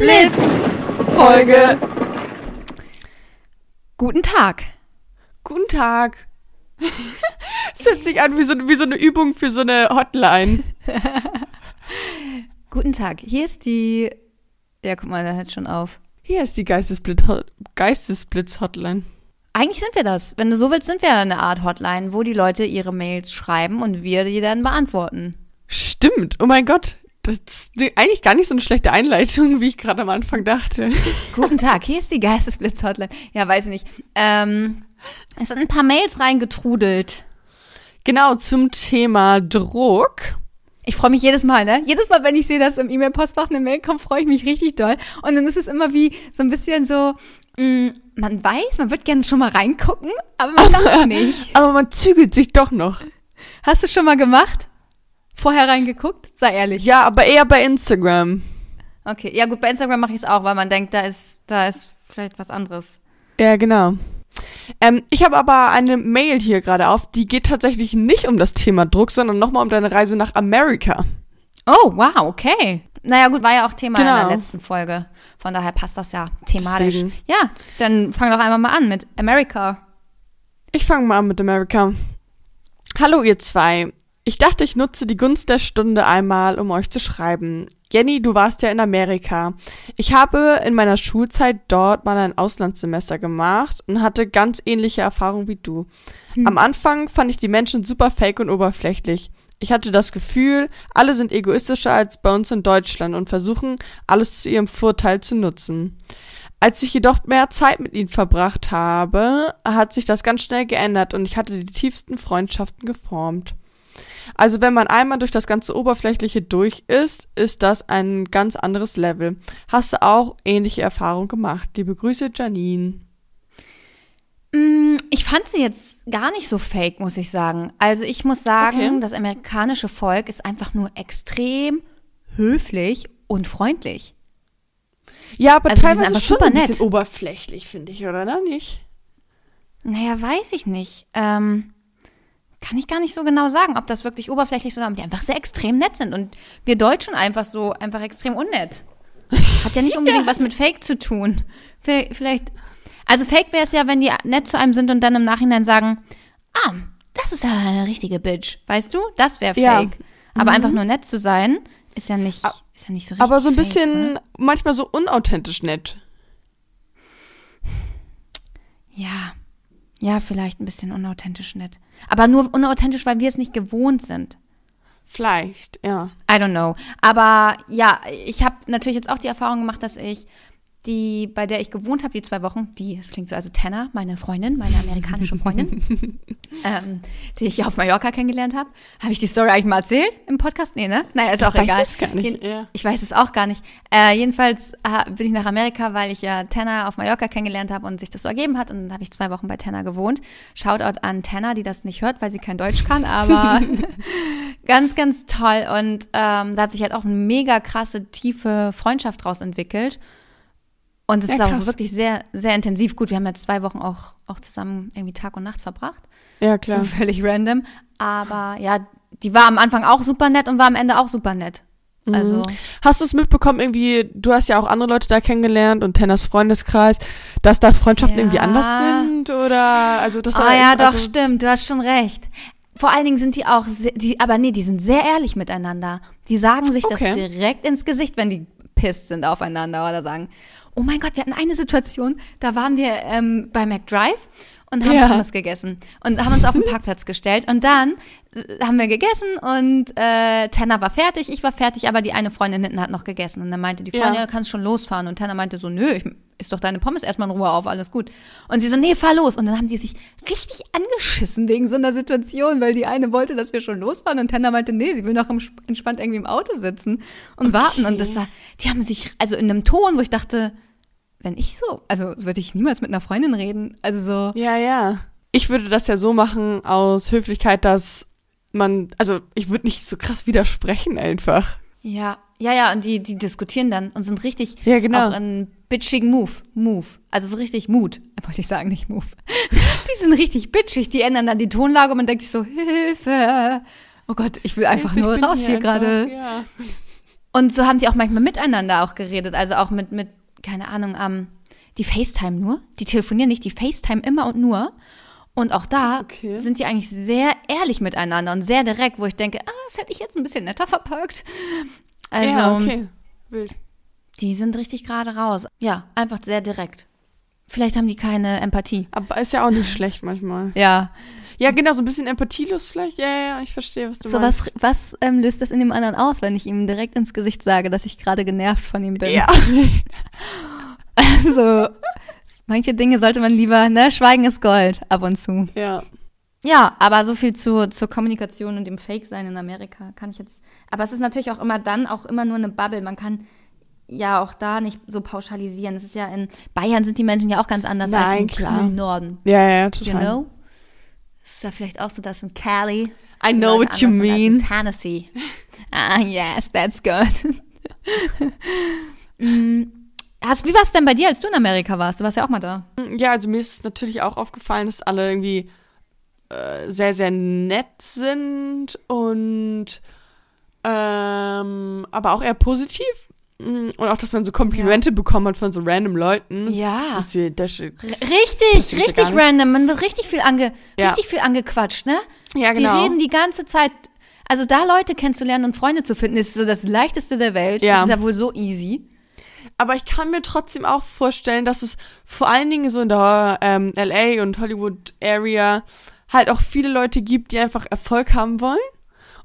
Blitz Folge. Guten Tag. Guten Tag. Es hört sich an wie so, wie so eine Übung für so eine Hotline. Guten Tag. Hier ist die. Ja, guck mal, der hört schon auf. Hier ist die Geistesblitz- Geistesblitz-Hotline. Eigentlich sind wir das. Wenn du so willst, sind wir eine Art Hotline, wo die Leute ihre Mails schreiben und wir die dann beantworten. Stimmt. Oh mein Gott. Das ist eigentlich gar nicht so eine schlechte Einleitung, wie ich gerade am Anfang dachte. Guten Tag, hier ist die Geistesblitz-Hotline. Ja, weiß ich nicht. Ähm, es sind ein paar Mails reingetrudelt. Genau, zum Thema Druck. Ich freue mich jedes Mal, ne? Jedes Mal, wenn ich sehe, dass im E-Mail-Postfach eine Mail kommt, freue ich mich richtig doll. Und dann ist es immer wie so ein bisschen so, mh, man weiß, man wird gerne schon mal reingucken, aber man darf nicht. Aber man zügelt sich doch noch. Hast du schon mal gemacht? Vorher reingeguckt? Sei ehrlich. Ja, aber eher bei Instagram. Okay, ja gut, bei Instagram mache ich es auch, weil man denkt, da ist, da ist vielleicht was anderes. Ja, genau. Ähm, ich habe aber eine Mail hier gerade auf, die geht tatsächlich nicht um das Thema Druck, sondern nochmal um deine Reise nach Amerika. Oh, wow, okay. Naja, gut, war ja auch Thema in Genau. der letzten Folge. Von daher passt das ja thematisch. Deswegen. Ja, dann fang doch einmal mal an mit America. Ich fange mal an mit Amerika. Hallo ihr zwei. Ich dachte, ich nutze die Gunst der Stunde einmal, um euch zu schreiben. Jenny, du warst ja in Amerika. Ich habe in meiner Schulzeit dort mal ein Auslandssemester gemacht und hatte ganz ähnliche Erfahrungen wie du. Am Anfang fand ich die Menschen super fake und oberflächlich. Ich hatte das Gefühl, alle sind egoistischer als bei uns in Deutschland und versuchen, alles zu ihrem Vorteil zu nutzen. Als ich jedoch mehr Zeit mit ihnen verbracht habe, hat sich das ganz schnell geändert und ich hatte die tiefsten Freundschaften geformt. Also wenn man einmal durch das ganze Oberflächliche durch ist, ist das ein ganz anderes Level. Hast du auch ähnliche Erfahrungen gemacht? Liebe Grüße, Janine. Mm, Ich fand sie jetzt gar nicht so fake, muss ich sagen. Also ich muss sagen, Okay. das amerikanische Volk ist einfach nur extrem höflich und freundlich. Ja, aber Also teilweise einfach schon super ein bisschen nett. oberflächlich, finde ich, oder Na, nicht? Naja, weiß ich nicht. Ähm, kann ich gar nicht so genau sagen, ob das wirklich oberflächlich ist oder ob die einfach sehr extrem nett sind. Und wir Deutschen einfach so, einfach extrem unnett. Hat ja nicht unbedingt was mit Fake zu tun. Vielleicht, also Fake wäre es ja, wenn die nett zu einem sind und dann im Nachhinein sagen, ah, das ist ja eine richtige Bitch. Weißt du? Das wäre Ja. Fake. Aber einfach nur nett zu sein, ist ja nicht, ist ja nicht so richtig Aber so ein fake, bisschen, oder? manchmal so unauthentisch nett. Ja. Ja, vielleicht ein bisschen unauthentisch nett. Aber nur unauthentisch, weil wir es nicht gewohnt sind. Vielleicht, ja. I don't know. Aber ja, ich habe natürlich jetzt auch die Erfahrung gemacht, dass ich die, bei der ich gewohnt habe, die zwei Wochen, die, es klingt so, also Tanner, meine Freundin, meine amerikanische Freundin, ähm, die ich auf Mallorca kennengelernt habe. Habe ich die Story eigentlich mal erzählt im Podcast? Nee, ne? Naja, ist auch weiß egal. es gar nicht, Jeden- ja. Ich weiß es auch gar nicht. Äh, jedenfalls äh, bin ich nach Amerika, weil ich ja Tanner auf Mallorca kennengelernt habe und sich das so ergeben hat. Und dann habe ich zwei Wochen bei Tanner gewohnt. Shoutout an Tanner, die das nicht hört, weil sie kein Deutsch kann, aber ganz, ganz toll. Und ähm, da hat sich halt auch eine mega krasse, tiefe Freundschaft draus entwickelt. Und es Ja, ist auch wirklich sehr, sehr intensiv. Gut, wir haben jetzt zwei Wochen auch, auch zusammen irgendwie Tag und Nacht verbracht. Ja, klar. So völlig random. Aber ja, die war am Anfang auch super nett und war am Ende auch super nett. Also, Mhm. Hast du es mitbekommen, irgendwie, du hast ja auch andere Leute da kennengelernt und Tenners Freundeskreis, dass da Freundschaften Ja. irgendwie anders sind? Oder, also das ah ja, doch, also, stimmt, du hast schon recht. Vor allen Dingen sind die auch, sehr, die, aber nee, die sind sehr ehrlich miteinander. Die sagen sich das Okay. direkt ins Gesicht, wenn die pisst sind aufeinander oder sagen, oh mein Gott, wir hatten eine Situation, da waren wir ähm, bei McDrive und haben Ja. Pommes gegessen und haben uns auf den Parkplatz gestellt und dann äh, haben wir gegessen und äh, Tanner war fertig, ich war fertig, aber die eine Freundin hinten hat noch gegessen und dann meinte die Freundin, Ja. du kannst schon losfahren und Tanner meinte so, nö, ich ist doch deine Pommes erstmal in Ruhe auf, alles gut. Und sie so, nee, fahr los. Und dann haben die sich richtig angeschissen wegen so einer Situation, weil die eine wollte, dass wir schon losfahren und Tanner meinte, nee, sie will noch im- entspannt irgendwie im Auto sitzen und warten. Und das war, die haben sich, also in einem Ton, wo ich dachte, wenn ich so, also würde ich niemals mit einer Freundin reden. Also so, Ja, ja. Ich würde das ja so machen aus Höflichkeit, dass man, also ich würde nicht so krass widersprechen einfach. ja, ja, ja, und die, die diskutieren dann und sind richtig Ja, genau. auch in bitchigen Move, Move. Also so richtig Mut, wollte ich sagen, nicht Move. die sind richtig bitchig, die ändern dann die Tonlage und man denkt sich so, Hilfe. Oh Gott, ich will einfach Ich nur raus hier, einfach, gerade. Ja. Und so haben die auch manchmal miteinander auch geredet. Also auch mit, mit keine Ahnung, ähm, die FaceTime nur. Die telefonieren nicht, die FaceTime immer und nur. Und auch da okay. sind die eigentlich sehr ehrlich miteinander und sehr direkt, wo ich denke, ah, das hätte ich jetzt ein bisschen netter verpackt. Also, ja, okay. Wild. die sind richtig gerade raus. Ja, einfach sehr direkt. Vielleicht haben die keine Empathie. Aber ist ja auch nicht schlecht manchmal. Ja. Ja, genau, so ein bisschen empathielos vielleicht. Ja, ja, ja, ich verstehe, was du So, meinst. was, was ähm, löst das in dem anderen aus, wenn ich ihm direkt ins Gesicht sage, dass ich gerade genervt von ihm bin? Ja. Also, manche Dinge sollte man lieber, ne, Schweigen ist Gold, ab und zu. ja. Ja, aber so viel zu, zur Kommunikation und dem Fake-Sein in Amerika kann ich jetzt. Aber es ist natürlich auch immer dann auch immer nur eine Bubble. Man kann ja auch da nicht so pauschalisieren. Es ist ja in Bayern sind die Menschen ja auch ganz anders als Nein, im klar. Norden. Ja, ja, You total. know? Ist ja vielleicht auch so, dass in Cali. I know what you mean. In Tennessee. ah, yes, that's good. Mm, Hast, wie war es denn bei dir, als du in Amerika warst? Du warst ja auch mal da. Ja, also mir ist natürlich auch aufgefallen, dass alle irgendwie äh, sehr, sehr nett sind und ähm, aber auch eher positiv. Mm, Und auch, dass man so Komplimente bekommen hat von so random Leuten. Ja. Das, das, das, Richtig, ja richtig nicht. random. Man wird richtig viel, ange, Ja. richtig viel angequatscht, ne? Ja, Die genau. reden die ganze Zeit. Also da Leute kennenzulernen und Freunde zu finden, ist so das leichteste der Welt. Ja. Das ist ja wohl so easy. Aber ich kann mir trotzdem auch vorstellen, dass es vor allen Dingen so in der ähm, LA und Hollywood Area halt auch viele Leute gibt, die einfach Erfolg haben wollen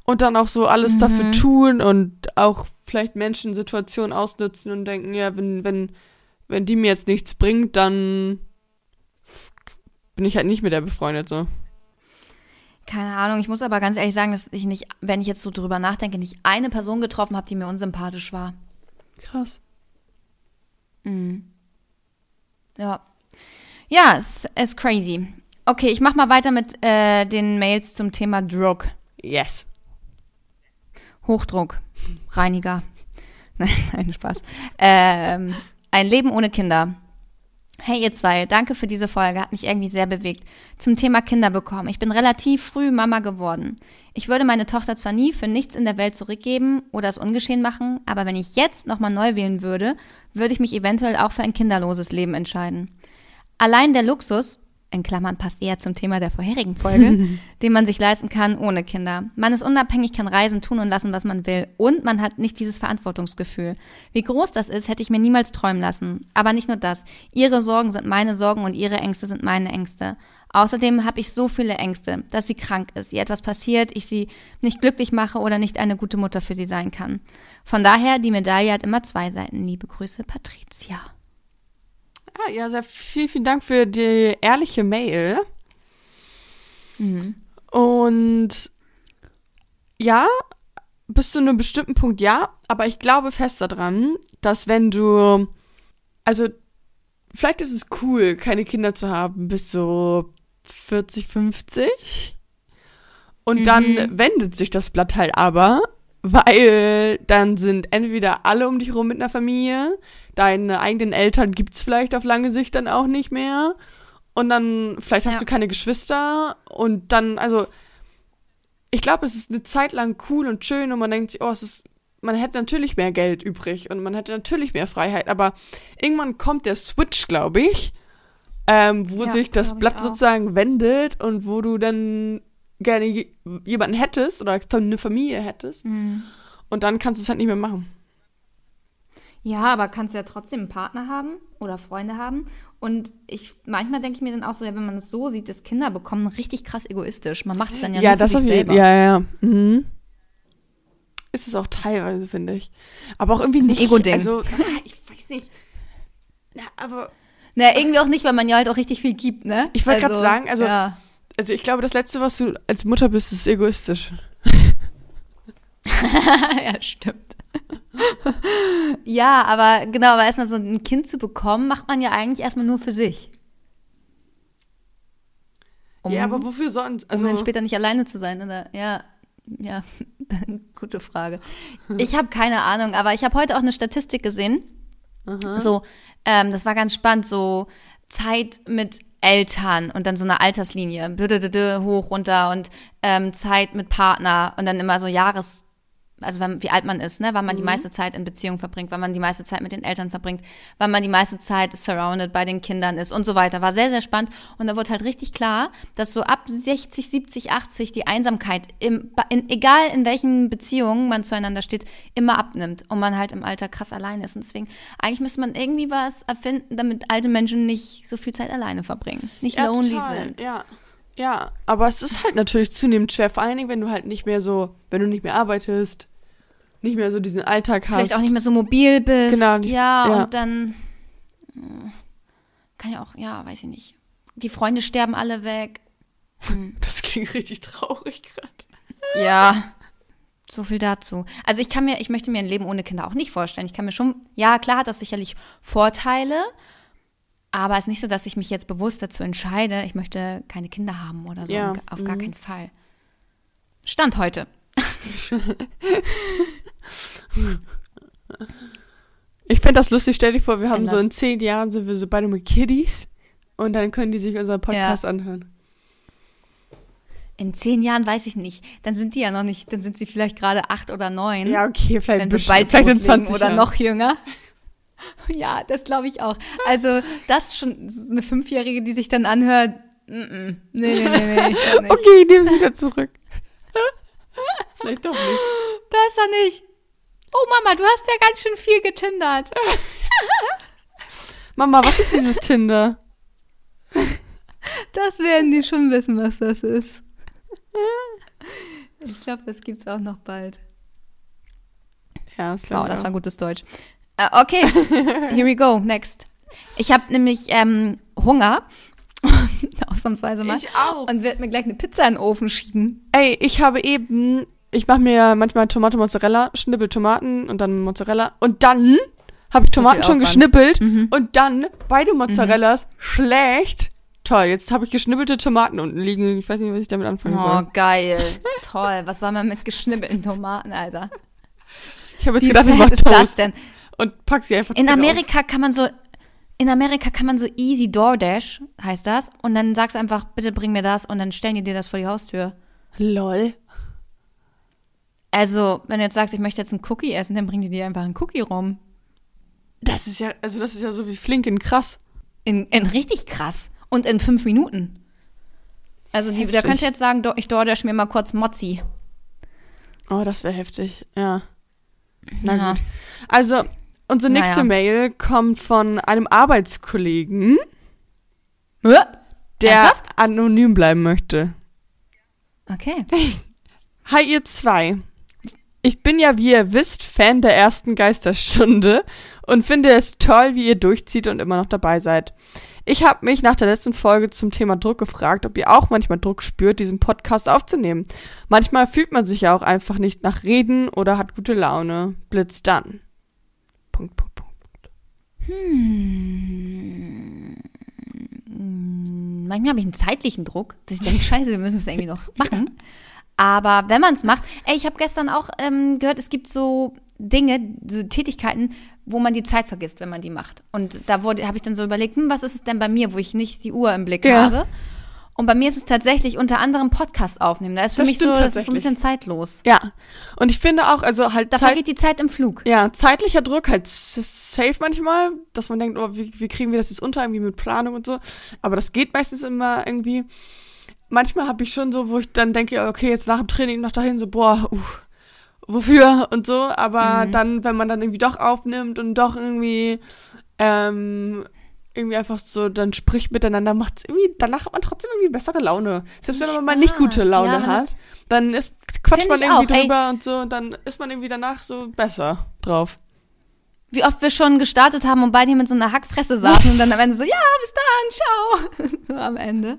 und dann auch so alles dafür tun und auch vielleicht Menschen Situationen ausnutzen und denken, ja, wenn, wenn, wenn die mir jetzt nichts bringt, dann bin ich halt nicht mit der befreundet so. Keine Ahnung, ich muss aber ganz ehrlich sagen, dass ich nicht, wenn ich jetzt so drüber nachdenke, nicht eine Person getroffen habe, die mir unsympathisch war. Krass. Ja. Ja, es ist crazy. Okay, ich mach mal weiter mit äh, den Mails zum Thema Druck. Yes. Hochdruck, Reiniger. Nein, nein, Spaß. Ähm, ein Leben ohne Kinder. Hey ihr zwei, danke für diese Folge, hat mich irgendwie sehr bewegt. Zum Thema Kinder bekommen. Ich bin relativ früh Mama geworden. Ich würde meine Tochter zwar nie für nichts in der Welt zurückgeben oder es ungeschehen machen, aber wenn ich jetzt nochmal neu wählen würde, würde ich mich eventuell auch für ein kinderloses Leben entscheiden. Allein der Luxus, in Klammern passt eher zum Thema der vorherigen Folge, den man sich leisten kann ohne Kinder. Man ist unabhängig, kann reisen, tun und lassen, was man will. Und man hat nicht dieses Verantwortungsgefühl. Wie groß das ist, hätte ich mir niemals träumen lassen. Aber nicht nur das. Ihre Sorgen sind meine Sorgen und ihre Ängste sind meine Ängste. Außerdem habe ich so viele Ängste, dass sie krank ist, ihr etwas passiert, ich sie nicht glücklich mache oder nicht eine gute Mutter für sie sein kann. Von daher, die Medaille hat immer zwei Seiten. Liebe Grüße, Patricia. Ah, ja, sehr vielen, vielen Dank für die ehrliche Mail. Und ja, bis zu einem bestimmten Punkt ja, aber ich glaube fest daran, dass wenn du, also vielleicht ist es cool, keine Kinder zu haben bis so 40, 50. Und dann wendet sich das Blatt halt aber, weil dann sind entweder alle um dich rum mit einer Familie, deine eigenen Eltern gibt's vielleicht auf lange Sicht dann auch nicht mehr. Und dann, vielleicht hast Ja. du keine Geschwister und dann, also, ich glaube, es ist eine Zeit lang cool und schön und man denkt sich, oh, es ist, man hätte natürlich mehr Geld übrig und man hätte natürlich mehr Freiheit, aber irgendwann kommt der Switch, glaube ich, ähm, wo Ja, sich das Blatt sozusagen wendet und wo du dann gerne je- jemanden hättest oder eine Familie hättest und dann kannst du es halt nicht mehr machen. Ja, aber kannst ja trotzdem einen Partner haben oder Freunde haben. Und ich manchmal denke ich mir dann auch so, ja, wenn man es so sieht, dass Kinder bekommen, richtig krass egoistisch. Man macht es dann ja, Ja, nur das für sich selber. Ja, ja, ja. Mhm. Ist es auch teilweise, finde ich. Aber auch irgendwie Ist ein nicht. Ego-Ding. Also, ich weiß nicht. Na, aber, Na, irgendwie auch nicht, weil man ja halt auch richtig viel gibt, ne? Ich wollte grad sagen, also- Ja. Also ich glaube, das Letzte, was du als Mutter bist, ist egoistisch. ja, stimmt. ja, aber genau, aber erstmal so ein Kind zu bekommen, macht man ja eigentlich erstmal nur für sich. Um, ja, aber wofür sonst? um Also, dann später nicht alleine zu sein. Oder? Ja, ja, gute Frage. Ich habe keine Ahnung, aber ich habe heute auch eine Statistik gesehen. So, ähm, das war ganz spannend, so Zeit mit Eltern und dann so eine Alterslinie, hoch, runter und ähm, Zeit mit Partner und dann immer so Jahres, also wann, wie alt man ist, ne? wann man die meiste Zeit in Beziehung verbringt, wann man die meiste Zeit mit den Eltern verbringt, wann man die meiste Zeit surrounded bei den Kindern ist und so weiter. War sehr, sehr spannend. Und da wurde halt richtig klar, dass so ab 60, 70, 80 die Einsamkeit, im, in, egal in welchen Beziehungen man zueinander steht, immer abnimmt und man halt im Alter krass allein ist. Und deswegen, eigentlich müsste man irgendwie was erfinden, damit alte Menschen nicht so viel Zeit alleine verbringen, nicht Ja, lonely total. sind. Ja. Ja, aber es ist halt natürlich zunehmend schwer, vor allen Dingen, wenn du halt nicht mehr so, wenn du nicht mehr arbeitest, nicht mehr so diesen Alltag hast. Vielleicht auch nicht mehr so mobil bist. Genau, Ja, ja. und dann äh, kann ja auch, ja, weiß ich nicht. Die Freunde sterben alle weg. Das klingt richtig traurig gerade. Ja. So viel dazu. Also ich kann mir, ich möchte mir ein Leben ohne Kinder auch nicht vorstellen. Ich kann mir schon, ja, klar hat das sicherlich Vorteile, aber es ist nicht so, dass ich mich jetzt bewusst dazu entscheide, ich möchte keine Kinder haben oder so. Ja, Auf gar mhm. keinen Fall. Stand heute. Ich fände das lustig, stell dir vor, wir haben Wenn so in zehn Jahren sind wir so beide mit Kiddies und dann können die sich unseren Podcast anhören. In zehn Jahren weiß ich nicht. Dann sind die ja noch nicht, dann sind sie vielleicht gerade acht oder neun. Ja, okay, vielleicht, wenn wir besch- bald vielleicht in loslegen 20 oder Jahren. noch jünger. Ja, das glaube ich auch. Also, das ist schon eine Fünfjährige, die sich dann anhört. Mm -mm. Nee, nee, nee, nee, ich. Okay, ich nehme es wieder zurück. vielleicht doch nicht. Besser nicht. Oh Mama, du hast ja ganz schön viel getindert. Mama, was ist dieses Tinder? Das werden die schon wissen, was das ist. Ich glaube, das gibt's auch noch bald. Ja, das Wow, glaube das ich war auch. gutes Deutsch. Äh, okay, here we go. Next. Ich habe nämlich ähm, Hunger. Ausnahmsweise mal. Ich auch. Und werde mir gleich eine Pizza in den Ofen schieben. Ey, ich habe eben, ich mache mir manchmal Tomate Mozzarella, schnippel Tomaten und dann Mozzarella und dann habe ich Tomaten schon geschnippelt Mhm. und dann beide Mozzarellas schlecht. Toll, jetzt habe ich geschnippelte Tomaten unten liegen. Ich weiß nicht, was ich damit anfangen Oh, soll. geil. Toll. Was soll man mit geschnippelten Tomaten, Alter? Ich habe jetzt Wie gedacht, ich mache ist das Toast denn? Und pack sie einfach In drauf. Amerika kann man so, in Amerika kann man so easy DoorDash, heißt das. Und dann sagst du einfach, bitte bring mir das und dann stellen die dir das vor die Haustür. Lol. Also, wenn du jetzt sagst, ich möchte jetzt einen Cookie essen, dann bringen die dir einfach einen Cookie rum. Das ist ja, also das ist ja so wie Flinken krass. In, in richtig krass. Und in fünf Minuten. Also, die, da kannst du jetzt sagen, ich DoorDash mir mal kurz Mozzi. Oh, das wäre heftig. Ja. Na Ja. gut. Also, unsere nächste Naja. Mail kommt von einem Arbeitskollegen, der Ernsthaft? anonym bleiben möchte. Okay. Hi, ihr zwei. Ich bin ja, wie ihr wisst, Fan der ersten Geisterstunde und finde es toll, wie ihr durchzieht und immer noch dabei seid. Ich habe mich nach der letzten Folge zum Thema Druck gefragt, ob ihr auch manchmal Druck spürt, diesen Podcast aufzunehmen. Manchmal fühlt man sich ja auch einfach nicht nach Reden oder hat gute Laune. Blitz dann. Punkt, Punkt, Punkt. Manchmal habe ich einen zeitlichen Druck, dass ich denke, scheiße, wir müssen es irgendwie noch machen. Aber wenn man es macht, ey, ich habe gestern auch ähm, gehört, es gibt so Dinge, so Tätigkeiten, wo man die Zeit vergisst, wenn man die macht. Und da habe ich dann so überlegt, hm, was ist es denn bei mir, wo ich nicht die Uhr im Blick Ja. habe? Und bei mir ist es tatsächlich unter anderem Podcast aufnehmen. Da ist für Das mich so, das ist so ein bisschen zeitlos. Ja. Und ich finde auch, also halt Da vergeht die Zeit im Flug. ja, zeitlicher Druck, halt safe manchmal, dass man denkt, oh, wie, wie kriegen wir das jetzt unter, irgendwie mit Planung und so. Aber das geht meistens immer irgendwie. Manchmal habe ich schon so, wo ich dann denke, okay, jetzt nach dem Training noch dahin, so, boah, uh, wofür und so. Aber dann, wenn man dann irgendwie doch aufnimmt und doch irgendwie, ähm, irgendwie einfach so dann spricht miteinander, macht irgendwie, danach hat man trotzdem irgendwie bessere Laune. Selbst wenn man mal nicht gute. Laune Ja, hat, dann ist, quatscht man irgendwie auch, ey. drüber und so und dann ist man irgendwie danach so besser drauf. Wie oft wir schon gestartet haben und beide hier mit so einer Hackfresse saßen und dann am Ende so, ja, bis dann, ciao. so am Ende.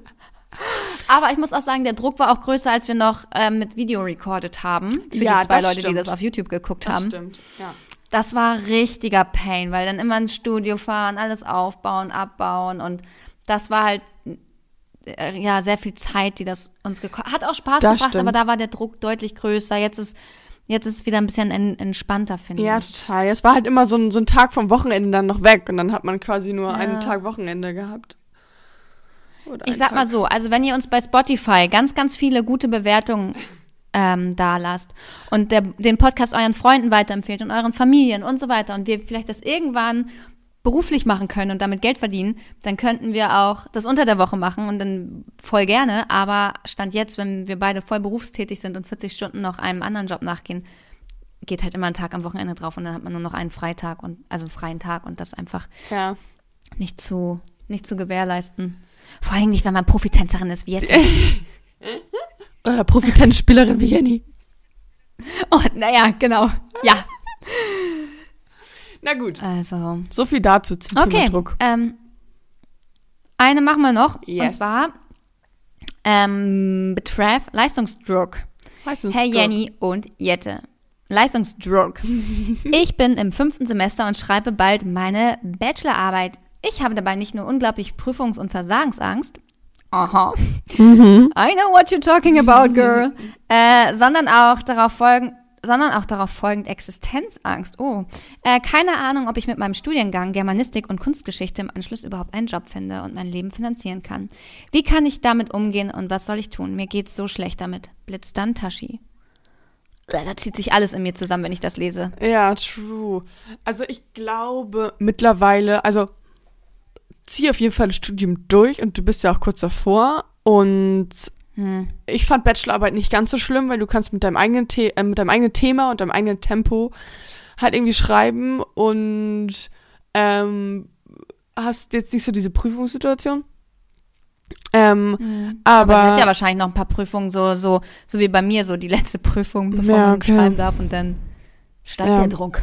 Aber ich muss auch sagen, der Druck war auch größer, als wir noch ähm, mit Video recorded haben. Für Ja, die zwei das Leute, die stimmt. das auf YouTube geguckt haben. stimmt, ja. Das war richtiger Pain, weil dann immer ins Studio fahren, alles aufbauen, abbauen und das war halt äh, ja sehr viel Zeit, die das uns gekostet hat. Auch Spaß Das gebracht, stimmt. aber da war der Druck deutlich größer. Jetzt ist jetzt ist es wieder ein bisschen en entspannter, finde Ja, ich. total. Es war halt immer so ein, so ein Tag vom Wochenende dann noch weg und dann hat man quasi nur Ja. einen Tag Wochenende gehabt. Oder Ich sag mal Tag. so, also wenn ihr uns bei Spotify ganz, ganz viele gute Bewertungen ähm, da lasst und der, den Podcast euren Freunden weiterempfehlt und euren Familien und so weiter und wir vielleicht das irgendwann beruflich machen können und damit Geld verdienen, dann könnten wir auch das unter der Woche machen und dann voll gerne. Aber Stand jetzt, wenn wir beide voll berufstätig sind und 40 Stunden noch einem anderen Job nachgehen, geht halt immer ein Tag am Wochenende drauf und dann hat man nur noch einen Freitag und also einen freien Tag und das einfach Ja. nicht zu nicht zu gewährleisten. Vor allem nicht, wenn man Profitänzerin ist wie jetzt. Oder Profitenspielerin wie Jenny. Oh, naja, genau. Ja, Na gut. also. So viel dazu zum Thema Okay. Druck. Ähm, eine machen wir noch. Und Yes. zwar ähm, betreff Leistungsdruck. Du, Herr. Jenny und Jette. Leistungsdruck. ich bin im fünften Semester und schreibe bald meine Bachelorarbeit. Ich habe dabei nicht nur unglaublich Prüfungs- und Versagensangst. Aha. Mhm. I know what you're talking about, girl. äh, sondern auch darauf folgen, sondern auch darauf folgend Existenzangst. Oh, äh, keine Ahnung, ob ich mit meinem Studiengang Germanistik und Kunstgeschichte im Anschluss überhaupt einen Job finde und mein Leben finanzieren kann. Wie kann ich damit umgehen und was soll ich tun? Mir geht's so schlecht damit. Blitz dann Tashi. Äh, Da zieht sich alles in mir zusammen, wenn ich das lese. Ja, true. Also ich glaube mittlerweile, also zieh auf jeden Fall das Studium durch und du bist ja auch kurz davor und Hm. ich fand Bachelorarbeit nicht ganz so schlimm, weil du kannst mit deinem eigenen, The äh, mit deinem eigenen Thema und deinem eigenen Tempo halt irgendwie schreiben und ähm, hast jetzt nicht so diese Prüfungssituation. Ähm, Aber aber, es hat ja wahrscheinlich noch ein paar Prüfungen, so, so, so wie bei mir, so die letzte Prüfung, bevor Ja, man okay. schreiben darf und dann steigt Ja. der Druck.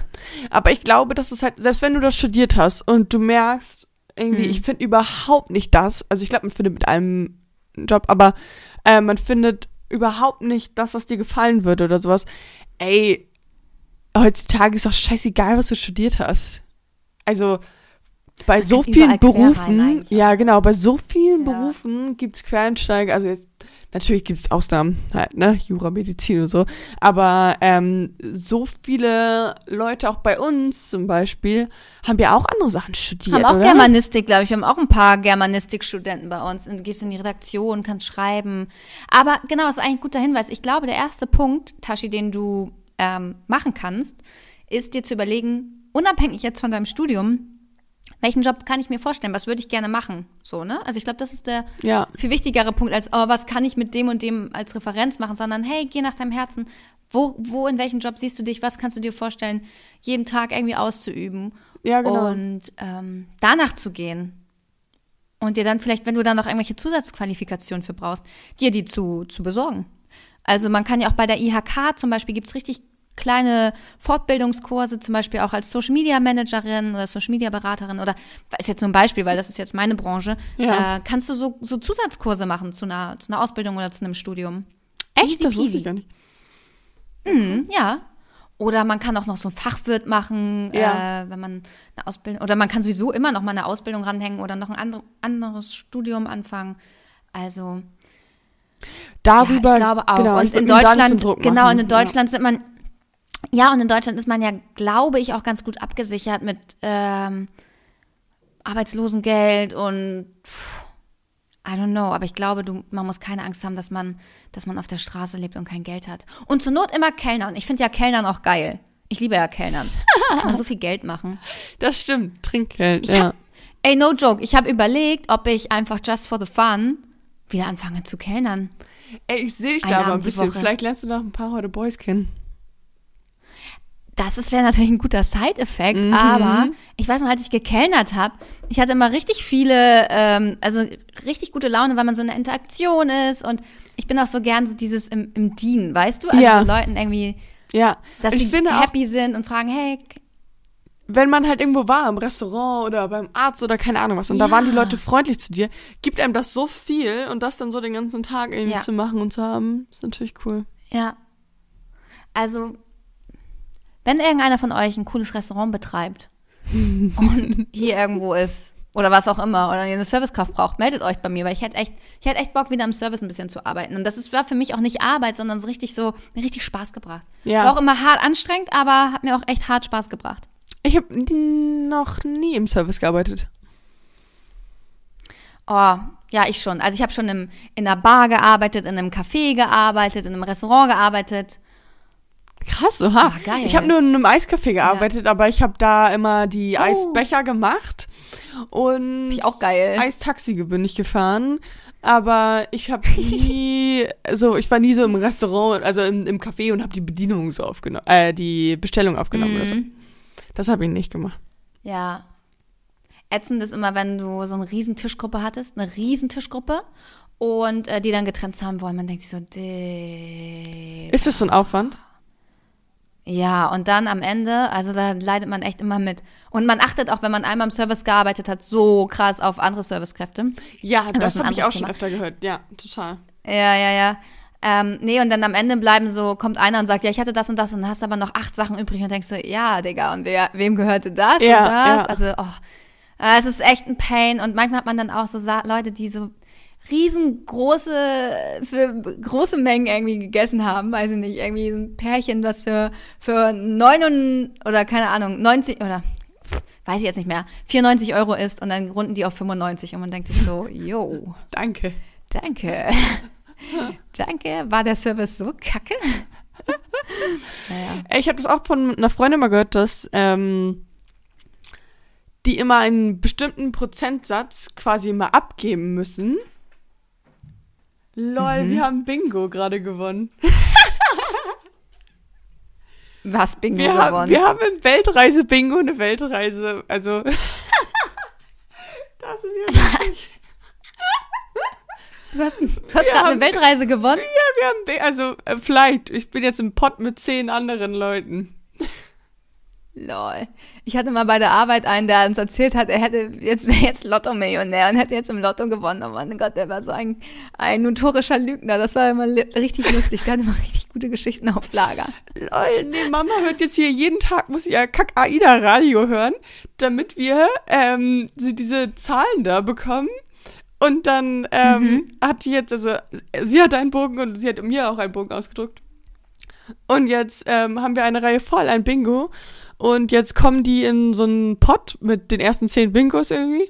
aber ich glaube, dass es halt, selbst wenn du das studiert hast und du merkst, irgendwie, Hm. ich finde überhaupt nicht das, also ich glaube, man findet mit einem Job, aber äh, man findet überhaupt nicht das, was dir gefallen würde oder sowas. Ey, heutzutage ist doch scheißegal, was du studiert hast. Also bei Man so vielen Berufen, ja genau, bei so vielen Ja. Berufen gibt's Quereinsteiger, also jetzt, natürlich gibt's Ausnahmen, halt, ne, Jura, Medizin und so, aber ähm, so viele Leute, auch bei uns zum Beispiel, haben ja auch andere Sachen studiert, haben auch oder? Germanistik, glaube ich. Wir haben auch ein paar Germanistikstudenten bei uns. Und gehst in die Redaktion, kannst schreiben. Aber genau, das ist eigentlich ein guter Hinweis. Ich glaube, der erste Punkt, Tashi, den du ähm, machen kannst, ist dir zu überlegen, unabhängig jetzt von deinem Studium, welchen Job kann ich mir vorstellen? Was würde ich gerne machen? So, ne? Also ich glaube, das ist der Ja, viel wichtigere Punkt als, oh, was kann ich mit dem und dem als Referenz machen, sondern hey, geh nach deinem Herzen. Wo, wo, in welchem Job siehst du dich? Was kannst du dir vorstellen, jeden Tag irgendwie auszuüben? ja, genau. Und ähm, danach zu gehen. Und dir dann vielleicht, wenn du dann noch irgendwelche Zusatzqualifikationen für brauchst, dir die zu, zu besorgen. Also man kann ja auch bei der IHK zum Beispiel, gibt's richtig kleine Fortbildungskurse, zum Beispiel auch als Social Media Managerin oder Social Media Beraterin oder ist jetzt nur ein Beispiel, weil das ist jetzt meine Branche, Ja. äh, kannst du so, so Zusatzkurse machen zu einer, zu einer Ausbildung oder zu einem Studium. Echt? Easy Das wusste ich gar nicht. Mhm, ja. Oder man kann auch noch so einen Fachwirt machen, Ja. äh, wenn man eine Ausbildung, oder man kann sowieso immer noch mal eine Ausbildung ranhängen oder noch ein andre, anderes Studium anfangen. Also, Darüber, ja, ich glaube auch. Genau, und in Deutschland, genau, und in Deutschland sind man, ja, und in Deutschland ist man ja, glaube ich, auch ganz gut abgesichert mit ähm, Arbeitslosengeld und pff, I don't know, aber ich glaube, du, man muss keine Angst haben, dass man, dass man auf der Straße lebt und kein Geld hat. Und zur Not immer Kellnern. Ich finde ja Kellnern auch geil. Ich liebe ja Kellnern. Kann man so viel Geld machen. Das stimmt, Trinkgeld, Ich ja. hab, ey, no joke. Ich habe überlegt, ob ich einfach just for the fun wieder anfange zu kellnern. Ey, ich sehe dich Einen da aber ein bisschen. Vielleicht lernst du noch ein paar heute Boys kennen. Das wäre natürlich ein guter Side-Effekt, Mhm. aber ich weiß noch, als ich gekellnert habe, ich hatte immer richtig viele, ähm, also richtig gute Laune, weil man so eine Interaktion ist und ich bin auch so gern so dieses im, im Dienen, weißt du? Also Ja. so Leuten irgendwie, Ja, dass ich sie finde auch, happy sind und fragen, hey, wenn man halt irgendwo war, im Restaurant oder beim Arzt oder keine Ahnung was, und da Ja. waren die Leute freundlich zu dir, gibt einem das so viel und das dann so den ganzen Tag irgendwie Ja. zu machen und zu haben, ist natürlich cool. ja. Also, wenn irgendeiner von euch ein cooles Restaurant betreibt und hier irgendwo ist oder was auch immer oder ihr eine Servicekraft braucht, meldet euch bei mir, weil ich hätte echt, ich hätte echt Bock, wieder im Service ein bisschen zu arbeiten. Und das ist, war für mich auch nicht Arbeit, sondern so richtig so, mir richtig Spaß gebracht. Ja. War auch immer hart anstrengend, aber hat mir auch echt hart Spaß gebracht. Ich habe noch nie im Service gearbeitet. Oh, Ja, ich schon. Also ich habe schon im, in einer Bar gearbeitet, in einem Café gearbeitet, in einem Restaurant gearbeitet. Krass, oha. Ah, geil. Ich habe nur in einem Eiscafé gearbeitet, aber ich habe da immer die Oh. Eisbecher gemacht und ich auch geil. Eistaxi bin ich gefahren. Aber ich habe nie, so, ich war nie so im Restaurant, also im, im Café und habe die Bedienung so aufgenommen, äh, die Bestellung aufgenommen oder so. Mhm. Das habe ich nicht gemacht. Ja. Ätzend ist immer, wenn du so eine riesen Tischgruppe hattest, eine riesen Tischgruppe und äh, die dann getrennt haben wollen. Man denkt sich so, Digga. Ist das so ein Aufwand? Ja, und dann am Ende, also da leidet man echt immer mit. Und man achtet auch, wenn man einmal im Service gearbeitet hat, so krass auf andere Servicekräfte. Ja, das das habe ich auch schon Thema. öfter gehört. Ja, total. Ja, ja, ja. Ähm, nee, und dann am Ende bleiben so, kommt einer und sagt, ja, ich hatte das und das und dann hast aber noch acht Sachen übrig und denkst so, ja, Digga, und wer, wem gehörte das Ja, und das? ja. Also, oh, äh, es ist echt ein Pain und manchmal hat man dann auch so Leute, die so riesengroße, für große Mengen irgendwie gegessen haben, weiß ich nicht, irgendwie ein Pärchen, was für, für neun und, oder keine Ahnung, 90 oder weiß ich jetzt nicht mehr, 94 Euro ist und dann runden die auf 95 und man denkt sich so, yo. Danke. Danke. Danke. War der Service so kacke? naja. Ich habe das auch von einer Freundin mal gehört, dass ähm, die immer einen bestimmten Prozentsatz quasi immer abgeben müssen. Lol, Mhm. wir haben Bingo gerade gewonnen. Was Bingo Wir haben, gewonnen? wir haben im Weltreise-Bingo eine Weltreise. Also. das ist ja. Was? Du hast, du hast gerade haben- eine Weltreise gewonnen? Ja, wir haben. Also, äh, vielleicht. Ich bin jetzt im Pott mit zehn anderen Leuten. Lol. Ich hatte mal bei der Arbeit einen, der uns erzählt hat, er hätte jetzt wäre jetzt Lotto-Millionär und hätte jetzt im Lotto gewonnen. Oh mein Gott, der war so ein, ein notorischer Lügner. Das war immer richtig lustig. Der hatte immer richtig gute Geschichten auf Lager. Lol, nee, Mama hört jetzt hier jeden Tag, muss ja Kack-AIDA-Radio hören, damit wir ähm, sie diese Zahlen da bekommen. Und dann ähm, hat die jetzt, also sie hat einen Bogen und sie hat mir auch einen Bogen ausgedruckt. Und jetzt ähm, haben wir eine Reihe voll, ein Bingo. Und jetzt kommen die in so einen Pot mit den ersten zehn Bingos irgendwie.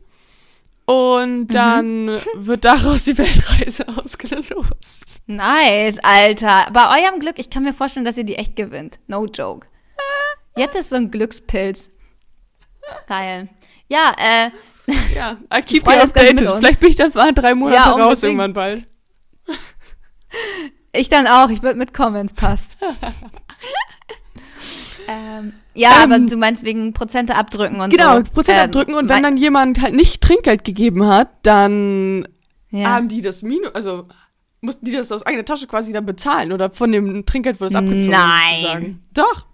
Und dann wird daraus die Weltreise ausgelost. Nice, Alter. Bei eurem Glück, ich kann mir vorstellen, dass ihr die echt gewinnt. No joke. Jetzt ist so ein Glückspilz. Geil. Ja, äh, Ja, I keep you updated. Vielleicht bin ich dann mal drei Monate Ja, raus irgendwann bald. ich dann auch. Ich würde mitkommen, wenn's passt. ähm, ja, Ähm, aber du meinst wegen Prozente abdrücken und Genau, so. Prozent Ähm, abdrücken und wenn dann jemand halt nicht Trinkgeld gegeben hat, dann ja. haben die das Minus, also mussten die das aus eigener Tasche quasi dann bezahlen oder von dem Trinkgeld wurde das abgezogen. Nein. Sozusagen. Doch.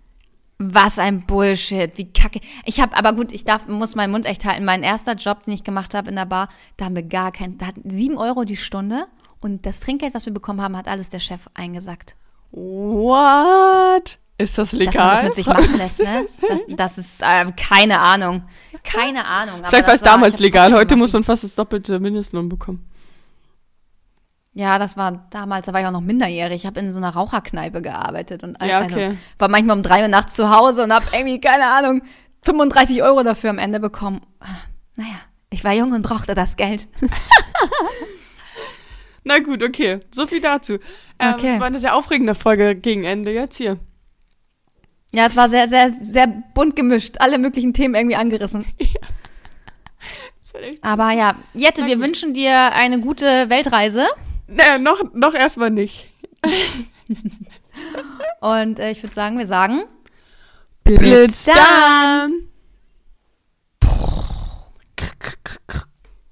Was ein Bullshit, wie kacke. Ich habe, aber gut, ich darf, muss meinen Mund echt halten. Mein erster Job, den ich gemacht habe in der Bar, da haben wir gar keinen, da hatten sieben Euro die Stunde und das Trinkgeld, was wir bekommen haben, hat alles der Chef eingesackt. What? Ist das legal? Dass man das mit sich machen lässt, ne? Das, das ist ähm, keine Ahnung. Keine Ahnung. Vielleicht war es das damals legal, heute muss man fast das doppelte Mindestlohn bekommen. Ja, das war damals, da war ich auch noch minderjährig. Ich habe in so einer Raucherkneipe gearbeitet und Ja, also, okay. war manchmal um drei Uhr nachts zu Hause und habe irgendwie, keine Ahnung, 35 Euro dafür am Ende bekommen. Naja, ich war jung und brauchte das Geld. Na gut, okay. So viel dazu. Ähm, Okay. Es war eine sehr aufregende Folge gegen Ende jetzt hier. Ja, es war sehr, sehr, sehr bunt gemischt. Alle möglichen Themen irgendwie angerissen. Ja. Aber ja, Jette, Danke. wir wünschen dir eine gute Weltreise. Naja, noch, noch erstmal nicht. Und äh, ich würde sagen, wir sagen Blitz, dann! Blitz